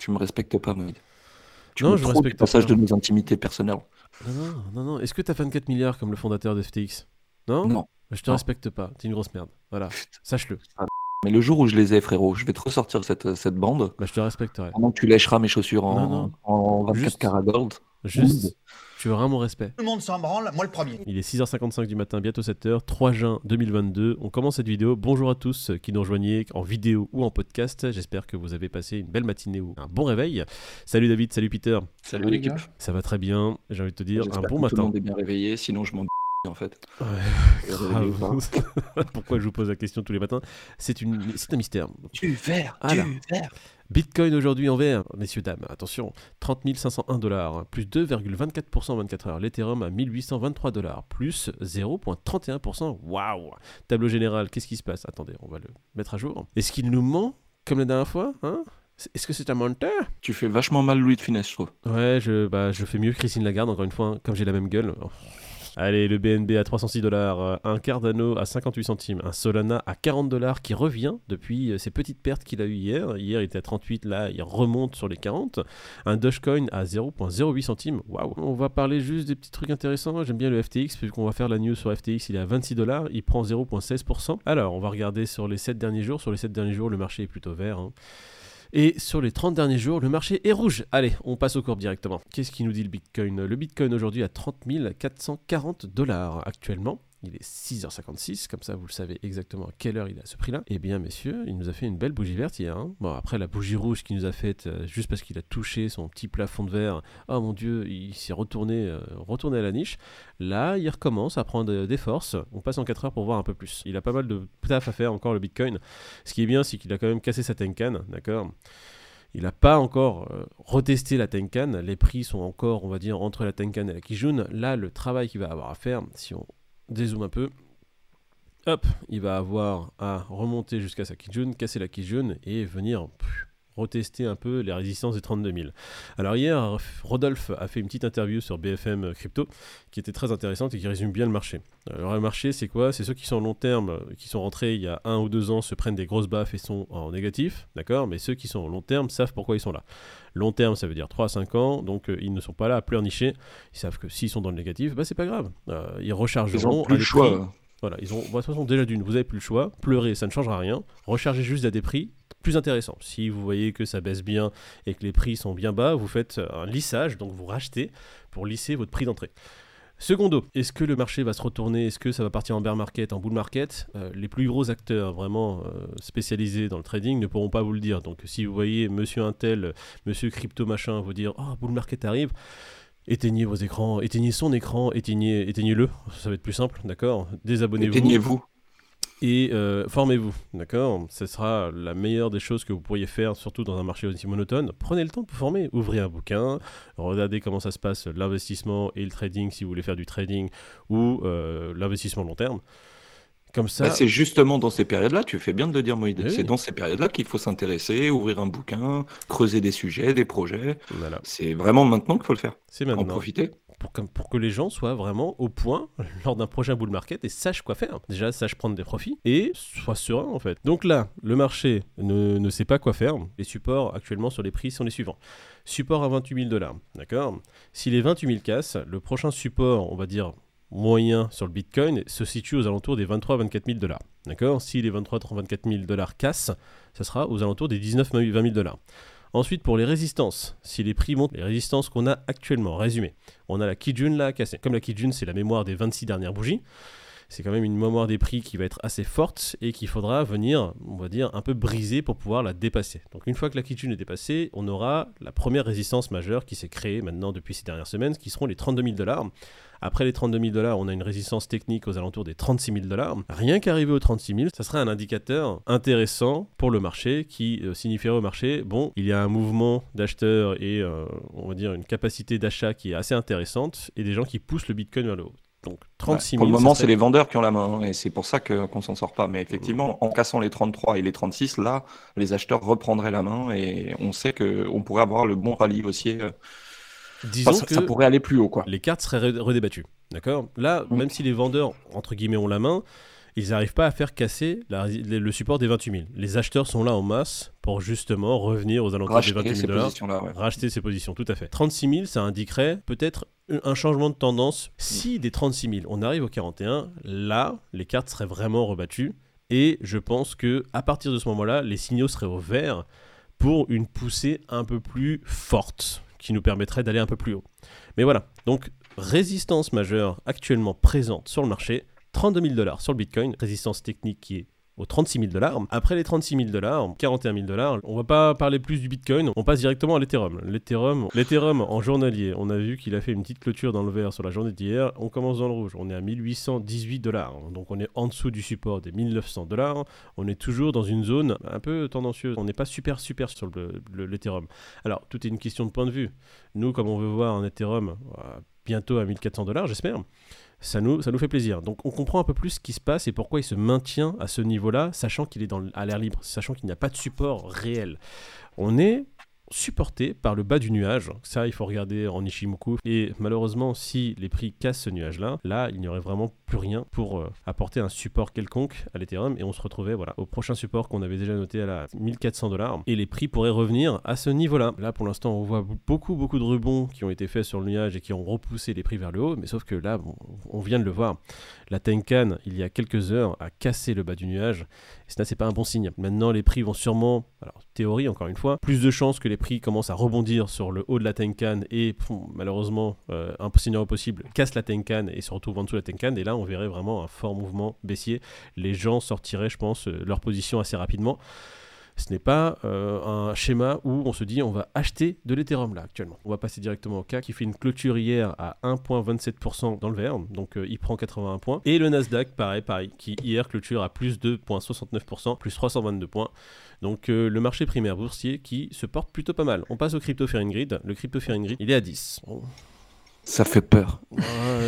Tu me respectes pas, Moïd. Tu Non, me je prends respecte passage pas. de nos intimités personnelles. Non, non, non, non. Est-ce que t'as 24 milliards comme le fondateur de FTX? Non? Non. Je te Non. respecte pas. T'es une grosse merde. Voilà. Sache-le. Mais le jour où je les ai, frérot, je vais te ressortir cette, cette bande Bah, je te respecterai. pendant que tu lècheras mes chaussures en, Non, non. en 24 Juste- carats gold. Juste, tu auras mon respect. Tout le monde s'en branle, moi le premier. Il est 6h55 du matin, bientôt 7h, 3 juin 2022. On commence cette vidéo. Bonjour à tous qui nous rejoignez en vidéo ou en podcast. J'espère que vous avez passé une belle matinée ou un bon réveil. Salut David, salut Peter. Salut l'équipe. Ça va très bien. J'ai envie de te dire un bon que Tout le matin. monde est bien réveillé, sinon je m'en en fait. Ouais, grave. Pourquoi je vous pose la question tous les matins? C'est une... c'est un mystère. Du verre, Alors. du verre. Bitcoin aujourd'hui en vert, messieurs, dames, attention, 30 501 dollars, plus 2,24% en 24 heures. L'Ethereum à 1823 dollars, plus 0,31%. Waouh Tableau général, qu'est-ce qui se passe? Attendez, on va le mettre à jour. Est-ce qu'il nous ment comme la dernière fois hein? Est-ce que c'est un menteur? Tu fais vachement mal Louis de Finesse, je trouve. Ouais, je, bah, je fais mieux que Christine Lagarde, encore une fois, hein, comme j'ai la même gueule. Oh. Allez, le BNB à 306 dollars, un Cardano à 58 centimes, un Solana à 40 dollars qui revient depuis euh, ces petites pertes qu'il a eues hier. Hier, il était à 38, là, il remonte sur les 40. Un Dogecoin à 0,08 centimes. Waouh. On va parler juste des petits trucs intéressants. J'aime bien le FTX, puisqu'on va faire la news sur FTX, il est à 26 dollars, il prend 0,16%. Alors, on va regarder sur les 7 derniers jours. Sur les 7 derniers jours, le marché est plutôt vert. hein. Et sur les 30 derniers jours, le marché est rouge. Allez, on passe aux courbes directement. Qu'est-ce qui nous dit le Bitcoin? Le Bitcoin aujourd'hui à 30 440 dollars actuellement. Il est 6h56, comme ça vous le savez exactement à quelle heure il est à ce prix-là. Eh bien, messieurs, il nous a fait une belle bougie verte hier. hein. Bon, après la bougie rouge qu'il nous a faite euh, juste parce qu'il a touché son petit plafond de verre, oh mon dieu, il s'est retourné, euh, retourné à la niche. Là, il recommence à prendre euh, des forces. On passe en 4 heures pour voir un peu plus. Il a pas mal de taf à faire encore le Bitcoin. Ce qui est bien, c'est qu'il a quand même cassé sa Tenkan, d'accord? Il n'a pas encore retesté la Tenkan. Les prix sont encore, on va dire, entre la Tenkan et la Kijun. Là, le travail qu'il va avoir à faire, si on dézoome un peu, hop, il va avoir à remonter jusqu'à sa Kijun, casser la Kijun et venir retester un peu les résistances des 32 000. Alors hier, Rodolphe a fait une petite interview sur BFM Crypto qui était très intéressante et qui résume bien le marché. Alors le marché, c'est quoi? C'est ceux qui sont long terme, euh, qui sont rentrés il y a un ou deux ans, se prennent des grosses baffes et sont en négatif, d'accord? Mais ceux qui sont long terme savent pourquoi ils sont là. Long terme, ça veut dire 3 à 5 ans, donc euh, ils ne sont pas là à pleurnicher. Ils savent que s'ils sont dans le négatif, bah c'est pas grave. Euh, ils Ils rechargeront ont à plus le choix. prix- voilà, ils ont, bon, de toute façon, déjà d'une, vous avez plus le choix. Pleurer, ça ne changera rien. Rechargez juste à des prix plus intéressants. Si vous voyez que ça baisse bien et que les prix sont bien bas, vous faites un lissage, donc vous rachetez pour lisser votre prix d'entrée. Secondo, est-ce que le marché va se retourner? Est-ce que ça va partir en bear market, en bull market? Euh, Les plus gros acteurs vraiment euh, spécialisés dans le trading ne pourront pas vous le dire. Donc si vous voyez monsieur Intel, monsieur crypto machin vous dire oh bull market arrive, éteignez vos écrans, éteignez son écran, éteignez, éteignez-le, ça va être plus simple, d'accord? Désabonnez-vous Éteignez-vous. Et euh, formez-vous, d'accord? Ce sera la meilleure des choses que vous pourriez faire, surtout dans un marché aussi monotone. Prenez le temps de vous former, ouvrez un bouquin, regardez comment ça se passe l'investissement et le trading si vous voulez faire du trading ou euh, l'investissement long terme. Comme ça, Bah, c'est justement dans ces périodes-là, tu fais bien de le dire. Oui. C'est dans ces périodes-là qu'il faut s'intéresser, ouvrir un bouquin, creuser des sujets, des projets. voilà, C'est vraiment maintenant qu'il faut le faire. c'est En maintenant. profiter. Pour, comme- pour que les gens soient vraiment au point lors d'un prochain bull market et sachent quoi faire. Déjà, sachent prendre des profits et soient sereins en fait. Donc là, le marché ne, ne sait pas quoi faire. Les supports actuellement sur les prix sont les suivants. Support à 28 000 dollars, d'accord? Si les 28 000 cassent, le prochain support, on va dire moyen sur le Bitcoin, se situe aux alentours des 23 24 000 dollars. D'accord? Si les 23 24 000 dollars cassent, ça sera aux alentours des 19 20 000 dollars. Ensuite, pour les résistances, si les prix montent, les résistances qu'on a actuellement, résumé, on a la Kijun là cassée. Comme la Kijun, c'est la mémoire des 26 dernières bougies, c'est quand même une mémoire des prix qui va être assez forte et qu'il faudra venir, on va dire, un peu briser pour pouvoir la dépasser. Donc une fois que la Kijun est dépassée, on aura la première résistance majeure qui s'est créée maintenant depuis ces dernières semaines, qui seront les 32 000 dollars. Après les 32 000 dollars, on a une résistance technique aux alentours des 36 000 dollars. Rien qu'arriver aux 36 000, ça serait un indicateur intéressant pour le marché qui euh, signifierait au marché, bon, il y a un mouvement d'acheteurs et euh, on va dire une capacité d'achat qui est assez intéressante et des gens qui poussent le Bitcoin vers le haut. Donc 36 000. Pour le moment, serait- c'est les vendeurs qui ont la main, hein, et c'est pour ça que- qu'on s'en sort pas. Mais effectivement, en cassant les 33 et les 36, là, les acheteurs reprendraient la main et on sait qu'on pourrait avoir le bon rallye haussier. euh, Disons enfin, que ça pourrait aller plus haut, quoi. les cartes seraient redébattues. D'accord? Là, Mm. même si les vendeurs, entre guillemets, ont la main, ils n'arrivent pas à faire casser la- le support des 28 000. Les acheteurs sont là en masse pour justement revenir aux alentours des Racheter 28 ces 000 dollars. ouais. Racheter ces positions, tout à fait. 36 000, ça indiquerait peut-être un changement de tendance. Si des 36 000, on arrive au 41, là, les cartes seraient vraiment rebattues. Et je pense que à partir de ce moment-là, les signaux seraient au vert pour une poussée un peu plus forte, qui nous permettrait d'aller un peu plus haut. Mais voilà, donc résistance majeure actuellement présente sur le marché, 32 000 dollars sur le Bitcoin, résistance technique qui est aux 36 000 dollars. Après les 36 000 dollars, 41 000 dollars, on va pas parler plus du Bitcoin, on passe directement à l'Ethereum. L'Ethereum, l'Ethereum en journalier, on a vu qu'il a fait une petite clôture dans le vert sur la journée d'hier. On commence dans le rouge, on est à 1818 dollars, donc on est en dessous du support des 1900 dollars. On est toujours dans une zone un peu tendancieuse. On n'est pas super super sur le- le- l'Ethereum. Alors tout est une question de point de vue. Nous, comme on veut voir un Ethereum euh, bientôt à 1400 dollars, j'espère ça nous, fait plaisir. Donc on comprend un peu plus ce qui se passe et pourquoi il se maintient à ce niveau-là, sachant qu'il est à l'air libre, sachant qu'il n'y a pas de support réel. On est supporté par le bas du nuage. Ça, il faut regarder en Ishimoku. Et malheureusement, si les prix cassent ce nuage-là, là, il n'y aurait vraiment plus rien pour euh, apporter un support quelconque à l'Ethereum. Et on se retrouvait voilà, au prochain support qu'on avait déjà noté à la 1400 dollars. Et les prix pourraient revenir à ce niveau-là. Là, pour l'instant, on voit beaucoup, beaucoup de rebonds qui ont été faits sur le nuage et qui ont repoussé les prix vers le haut. Mais sauf que là, on vient de le voir. La Tenkan, il y a quelques heures, a cassé le bas du nuage. Et ça, c'est pas un bon signe. Maintenant, les prix vont sûrement, alors théorie encore une fois, plus de chances que les prix commencent à rebondir sur le haut de la Tenkan et malheureusement, euh, un scénario possible, casse la Tenkan et se retrouve en dessous de la Tenkan. Et là, on verrait vraiment un fort mouvement baissier. Les gens sortiraient, je pense, euh, leur position assez rapidement. Ce n'est pas euh, un schéma où on se dit on va acheter de l'Ethereum là actuellement. On va passer directement au CAC qui fait une clôture hier à 1,27% dans le vert, donc euh, il prend 81 points. Et le Nasdaq, pareil, pareil, qui hier clôture à plus 2,69%, plus 322 points. Donc le marché primaire boursier qui se porte plutôt pas mal. On passe au crypto Grid. Le crypto Grid, il est à 10. Bon, Ça fait peur.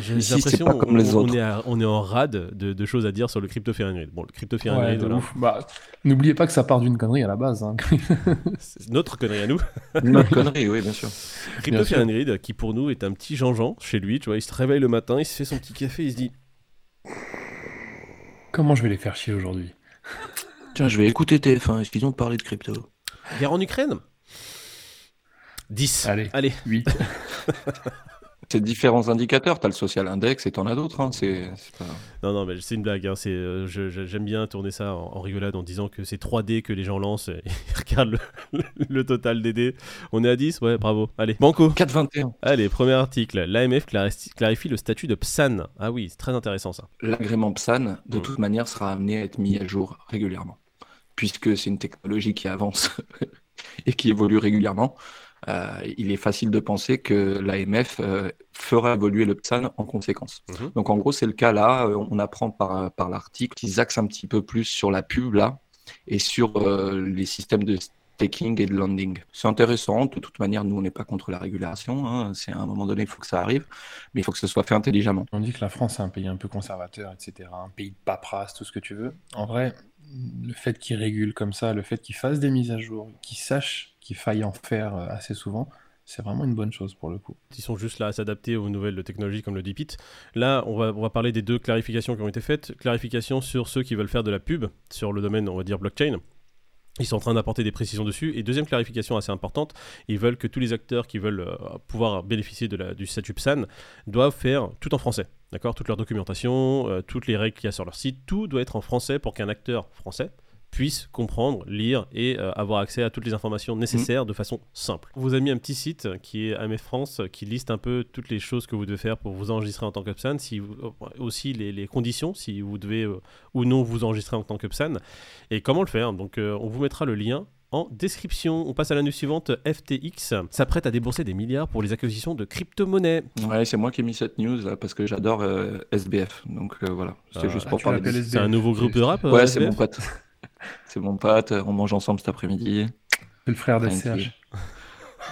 J'ai Ici, l'impression c'est pas comme les autres. On est, à- on est en rade de, de choses à dire sur le crypto Fear Grid. Bon, le crypto Ouais, voilà. Bah, N'oubliez pas que ça part d'une connerie à la base. hein. c'est notre connerie à nous. Notre connerie, oui, bien sûr. Crypto Bien Fear sûr. Grid, qui pour nous est un petit Jean-Jean chez lui, tu vois, il se réveille le matin, il se fait son petit café, il se dit Comment je vais les faire chier aujourd'hui? Tiens, je vais écouter TF1. Est-ce qu'ils ont parlé de crypto? Guerre en Ukraine? 10. Allez. Allez. 8. C'est différents indicateurs. Tu as le social index et tu en as d'autres. hein. C'est c'est pas... Non, non, mais c'est une blague. hein, c'est, euh, j'aime bien tourner ça en, en rigolade en disant que c'est 3D que les gens lancent. Et ils regardent le, total des dés. On est à 10 Ouais, bravo. Allez, Banco. 4,21. Allez, premier article. L'AMF clarifie, clarifie le statut de PSAN. Ah oui, c'est très intéressant ça. L'agrément PSAN, de Mm. toute manière, sera amené à être mis à jour régulièrement, puisque c'est une technologie qui avance et qui évolue régulièrement. Euh, il est facile de penser que l'AMF euh, fera évoluer le PSAN en conséquence. Mhm. Donc en gros, c'est le cas là. Euh, On apprend par, par l'article qu'ils axent un petit peu plus sur la pub là et sur euh, les systèmes de staking et de landing. C'est intéressant. De toute manière, nous, on n'est pas contre la régulation. hein. C'est à un moment donné, il faut que ça arrive, mais il faut que ce soit fait intelligemment. On dit que la France est un pays un peu conservateur, etc. Un pays de paperasse, tout ce que tu veux. En vrai, le fait qu'ils régulent comme ça, le fait qu'ils fassent des mises à jour, qu'ils sachent qu'il faille en faire euh, assez souvent, c'est vraiment une bonne chose pour le coup. Ils sont juste là à s'adapter aux nouvelles technologies comme le DeepIt. Là, on va, on va parler des deux clarifications qui ont été faites. Clarification sur ceux qui veulent faire de la pub sur le domaine, on va dire, blockchain. Ils sont en train d'apporter des précisions dessus. Et deuxième clarification assez importante, ils veulent que tous les acteurs qui veulent euh, pouvoir bénéficier de la, du statut PSAN doivent faire tout en français. D'accord? Toute leur documentation, euh, toutes les règles qu'il y a sur leur site, tout doit être en français pour qu'un acteur français puisse comprendre, lire et euh, avoir accès à toutes les informations nécessaires de façon simple. On vous a mis un petit site qui est AMF France qui liste un peu toutes les choses que vous devez faire pour vous enregistrer en tant que PSAN, si vous- euh, aussi les, les conditions, si vous devez euh, ou non vous enregistrer en tant que PSAN et comment le faire. Donc euh, on vous mettra le lien en description. On passe à la news suivante. FTX s'apprête à débourser des milliards pour les acquisitions de crypto-monnaies. Ouais, c'est moi qui ai mis cette news là, parce que j'adore euh, SBF. Donc euh, voilà, c'était Ah, juste Ah, pour parler C'est un nouveau groupe de rap Ouais, c'est mon pote. C'est mon pote, on mange ensemble cet après-midi. C'est le frère Tranquille. d'SCH.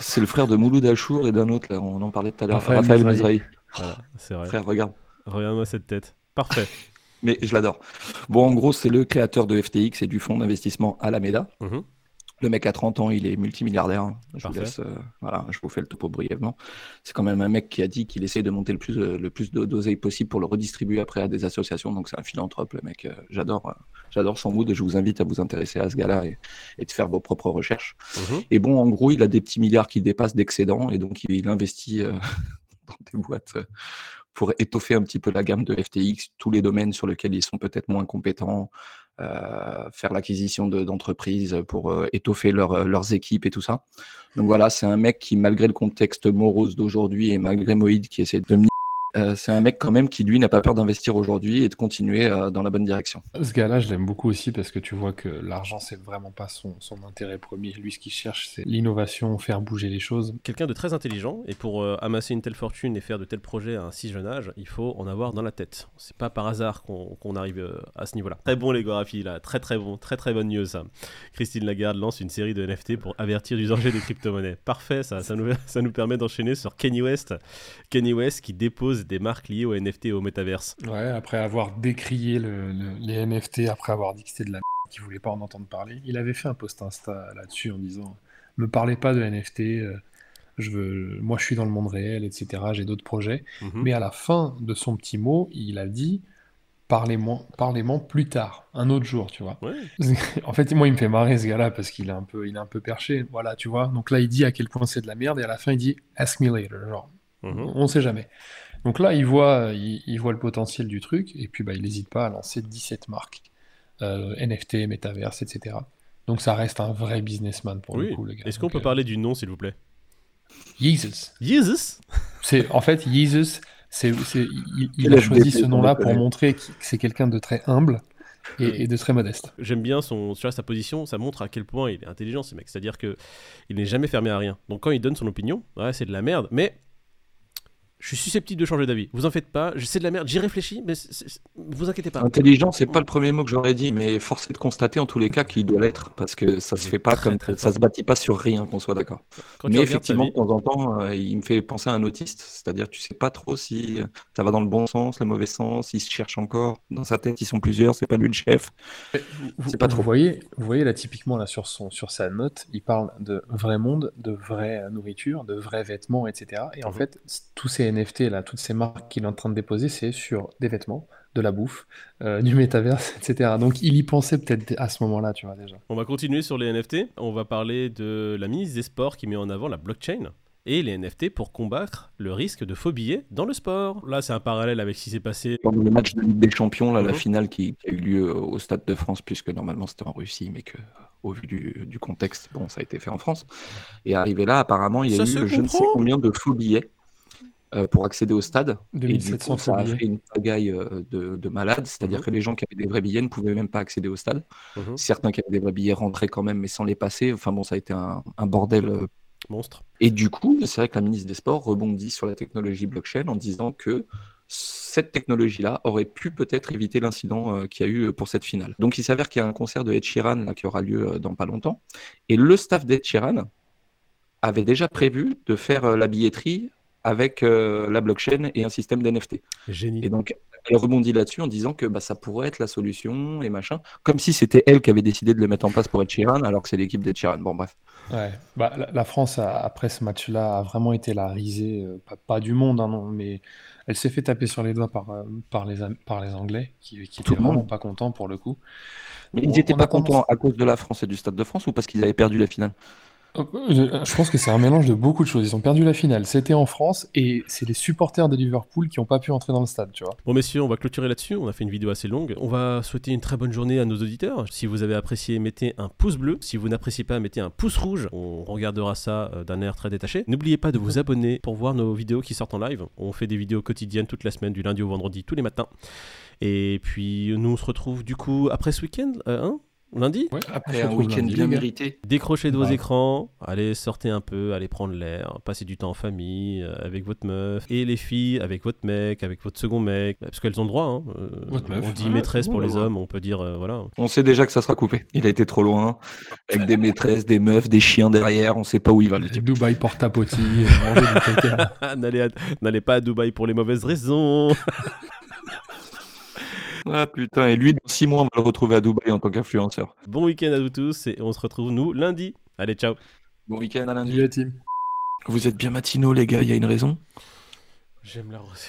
C'est le frère de Mouloud Achour et d'un autre, là, on en parlait tout à l'heure. Raphaël Raphaël. Voilà, c'est vrai. Frère, regarde. Regarde-moi cette tête. Parfait. Mais je l'adore. Bon, en gros, c'est le créateur de FTX et du fonds d'investissement Alameda. Mhm. Le mec a 30 ans, il est multimilliardaire. hein. Vous laisse, euh, voilà, je vous fais le topo brièvement. C'est quand même un mec qui a dit qu'il essaie de monter le plus, le plus d'oseille possible pour le redistribuer après à des associations. Donc c'est un philanthrope, le mec. Euh, J'adore, euh, j'adore son mood je vous invite à vous intéresser à ce gars-là et, et de faire vos propres recherches. Mhm. Et bon, en gros, il a des petits milliards qui dépassent d'excédents et donc il, investit euh, dans des boîtes euh, pour étoffer un petit peu la gamme de FTX, tous les domaines sur lesquels ils sont peut-être moins compétents, euh, faire l'acquisition de- d'entreprises pour euh, étoffer euh, leurs équipes et tout ça. Donc voilà, c'est un mec qui, malgré le contexte morose d'aujourd'hui et malgré Moïd qui essaie de euh, c'est un mec quand même qui lui n'a pas peur d'investir aujourd'hui et de continuer euh, dans la bonne direction. Ce gars-là, je l'aime beaucoup aussi parce que tu vois que l'argent, c'est vraiment pas son, son intérêt premier. Lui, ce qu'il cherche, c'est l'innovation, faire bouger les choses. Quelqu'un de très intelligent, et pour euh, amasser une telle fortune et faire de tels projets à un si jeune âge, il faut en avoir dans la tête. C'est pas par hasard qu'on arrive euh, à ce niveau-là. Très bon les Gorafi, là, très très bon, très très bonne news ça. Christine Lagarde lance une série de NFT pour avertir du danger des crypto-monnaies. Parfait, ça, ça nous, ça nous permet d'enchaîner sur Kenny West. Kenny West qui dépose des marques liées aux NFT et au métaverse. Ouais, après avoir décrié le- le- les NFT, après avoir dit que c'était de la merde, qu'il voulait pas en entendre parler, il avait fait un post Insta là-dessus en disant Me parlez pas de NFT, euh, je veux, moi je suis dans le monde réel, etc. J'ai d'autres projets. Mhm. Mais à la fin de son petit mot, il a dit Parlez-moi parlez-moi plus tard, un autre jour, tu vois. Ouais. En fait, moi, il me fait marrer ce gars-là parce qu'il est un peu, il est un peu perché. Voilà, tu vois. Donc là, il dit à quel point c'est de la merde et à la fin, il dit Ask me later. Genre, Mhm. on sait jamais. Donc là, il voit, il, il voit le potentiel du truc et puis bah, il n'hésite pas à lancer 17 marques euh, NFT, Metaverse, etc. Donc ça reste un vrai businessman pour Oui. le coup, le gars. Est-ce qu'on peut euh, parler du nom, s'il vous plaît? Yeezus. Jesus C'est en fait Yeezus. C'est, c'est- il, il a choisi ce nom-là pour montrer que c'est quelqu'un de très humble et, et de très modeste. J'aime bien son, tu vois, sa position, ça montre à quel point il est intelligent, ce mec. C'est-à-dire que il n'est jamais fermé à rien. Donc quand il donne son opinion, ouais, c'est de la merde, mais je suis susceptible de changer d'avis. Vous en faites pas, je sais de la merde, j'y réfléchis, mais c'est- c'est- vous inquiétez pas. Intelligent, c'est pas le premier mot que j'aurais dit, mais force est de constater en tous les cas qu'il doit l'être, parce que ça se fait pas très, comme très ça se bâtit pas sur rien, qu'on soit d'accord. Mais effectivement, vie- de temps en temps, euh, il me fait penser à un autiste, c'est-à-dire tu sais pas trop si euh, ça va dans le bon sens, le mauvais sens, il se cherche encore. Dans sa tête, ils sont plusieurs, c'est pas lui le chef. Vous, C'est pas vous trop. voyez, vous voyez là typiquement là sur son sur sa note, il parle de vrai monde, de vraie euh, nourriture, de vrais vêtements, etc. Et en Mhm. fait, tous ces NFT là, toutes ces marques qu'il est en train de déposer, c'est sur des vêtements, de la bouffe, euh, du métaverse, etc. Donc il y pensait peut-être à ce moment-là, tu vois déjà. On va continuer sur les NFT. On va parler de la ministre des Sports qui met en avant la blockchain et les NFT pour combattre le risque de faux billets dans le sport. Là, c'est un parallèle avec ce qui s'est passé. Pendant le match de Ligue des Champions, là, la Mhm. finale qui, qui a eu lieu au Stade de France, puisque normalement c'était en Russie, mais que au vu du, du contexte, bon, ça a été fait en France. Et arrivé là, apparemment, il y a Ça eu je ne sais combien de faux billets pour accéder au stade. Et du 2700 coup, ça a fait une pagaille euh, de, de malades, c'est-à-dire Mhm. que les gens qui avaient des vrais billets ne pouvaient même pas accéder au stade. Mhm. Certains qui avaient des vrais billets rentraient quand même, mais sans les passer. Enfin bon, ça a été un, un bordel. euh. Monstre. Et du coup, c'est vrai que la ministre des Sports rebondit sur la technologie blockchain en disant que cette technologie-là aurait pu peut-être éviter l'incident euh, qu'il y a eu pour cette finale. Donc il s'avère qu'il y a un concert de Ed Sheeran là, qui aura lieu euh, dans pas longtemps. Et le staff d'Ed Sheeran avait déjà prévu de faire euh, la billetterie avec euh, la blockchain et un système d'NFT. Génie. Et donc, elle rebondit là-dessus en disant que bah, ça pourrait être la solution et machin. Comme si c'était elle qui avait décidé de le mettre en place pour Ed Sheeran, alors que c'est l'équipe d'Ed Sheeran. Bon, bref. Ouais, bah, la, France, a- après ce match-là, a vraiment été la risée, euh, pas, pas du monde, hein, non, mais elle s'est fait taper sur les doigts par, euh, par, les, par les Anglais, qui, qui étaient vraiment pas contents pour le coup. Mais On- ils n'étaient pas contents à cause de la France et du Stade de France ou parce qu'ils avaient perdu la finale? Je, je pense que c'est un mélange de beaucoup de choses. Ils ont perdu la finale, c'était en France, et c'est les supporters de Liverpool qui n'ont pas pu entrer dans le stade, tu vois. Bon messieurs, on va clôturer là-dessus, on a fait une vidéo assez longue. On va souhaiter une très bonne journée à nos auditeurs. Si vous avez apprécié, mettez un pouce bleu. Si vous n'appréciez pas, mettez un pouce rouge. On regardera ça euh, d'un air très détaché. N'oubliez pas de vous abonner pour voir nos vidéos qui sortent en live. On fait des vidéos quotidiennes toute la semaine, du lundi au vendredi, tous les matins. Et puis nous on se retrouve du coup après ce week-end, euh, hein? Lundi Ouais, Après un week-end bien gars. mérité. Décrochez de vos Ouais. écrans, allez sortez un peu, allez prendre l'air, passez du temps en famille, euh, avec votre meuf, et les filles avec votre mec, avec votre second mec, parce qu'elles ont le droit. Hein. euh, Votre meuf. on dit Ouais, maîtresse pour bon, les ouais. hommes, on peut dire euh, voilà. On sait déjà que ça sera coupé. Il a été trop loin. Avec des maîtresses, des meufs, des chiens derrière. On sait pas où il va le type. Dubaï porte à poti, euh, n'allez pas à Dubaï pour les mauvaises raisons. Ah putain, et lui, dans 6 mois, on va le retrouver à Dubaï en tant qu'influenceur. Bon week-end à vous tous et on se retrouve nous lundi. Allez, ciao. Bon week-end à lundi. La team. Vous êtes bien matinaux, les gars, il y a une raison? J'aime la rosée.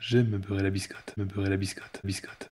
J'aime me beurrer la biscotte, me beurrer la biscotte, biscotte.